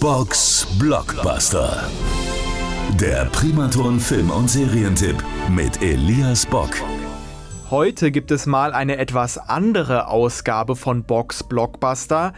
Box Blockbuster. Der Primaton Film- und Serientipp mit Elias Bock. Heute gibt es mal eine etwas andere Ausgabe von Box Blockbuster,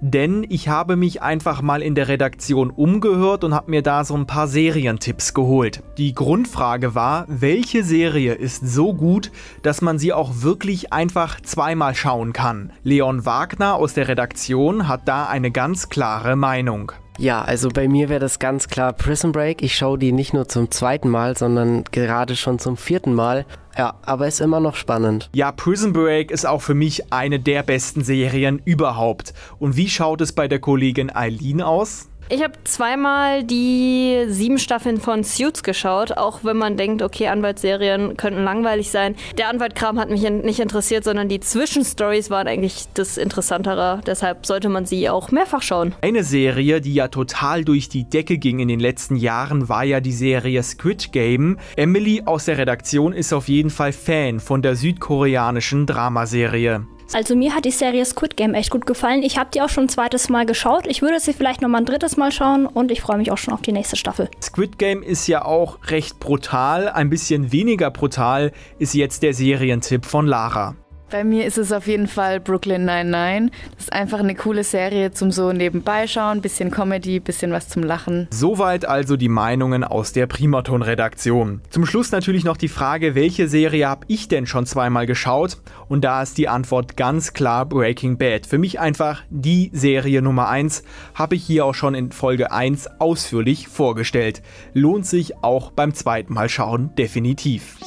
denn ich habe mich einfach mal in der Redaktion umgehört und habe mir da so ein paar Serientipps geholt. Die Grundfrage war, welche Serie ist so gut, dass man sie auch wirklich einfach zweimal schauen kann? Leon Wagner aus der Redaktion hat da eine ganz klare Meinung. Ja, also bei mir wäre das ganz klar Prison Break. Ich schaue die nicht nur zum zweiten Mal, sondern gerade schon zum vierten Mal. Ja, aber ist immer noch spannend. Ja, Prison Break ist auch für mich eine der besten Serien überhaupt. Und wie schaut es bei der Kollegin Eileen aus? Ich habe zweimal die sieben Staffeln von Suits geschaut, auch wenn man denkt, okay, Anwaltsserien könnten langweilig sein. Der Anwaltkram hat mich nicht interessiert, sondern die Zwischenstories waren eigentlich das Interessantere. Deshalb sollte man sie auch mehrfach schauen. Eine Serie, die ja total durch die Decke ging in den letzten Jahren, war ja die Serie Squid Game. Emily aus der Redaktion ist auf jeden Fall Fan von der südkoreanischen Dramaserie. Also mir hat die Serie Squid Game echt gut gefallen. Ich habe die auch schon ein zweites Mal geschaut. Ich würde sie vielleicht noch mal ein drittes Mal schauen und ich freue mich auch schon auf die nächste Staffel. Squid Game ist ja auch recht brutal. Ein bisschen weniger brutal ist jetzt der Serientipp von Lara. Bei mir ist es auf jeden Fall Brooklyn 99. Das ist einfach eine coole Serie zum so nebenbei schauen, bisschen Comedy, bisschen was zum Lachen. Soweit also die Meinungen aus der Primaton-Redaktion. Zum Schluss natürlich noch die Frage, welche Serie habe ich denn schon zweimal geschaut? Und da ist die Antwort ganz klar Breaking Bad. Für mich einfach die Serie Nummer 1, habe ich hier auch schon in Folge 1 ausführlich vorgestellt. Lohnt sich auch beim zweiten Mal schauen definitiv.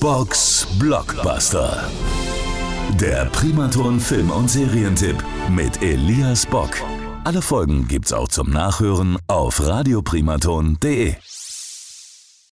Box Blockbuster. Der Primaton Film- und Serientipp mit Elias Bock. Alle Folgen gibt's auch zum Nachhören auf radioprimaton.de.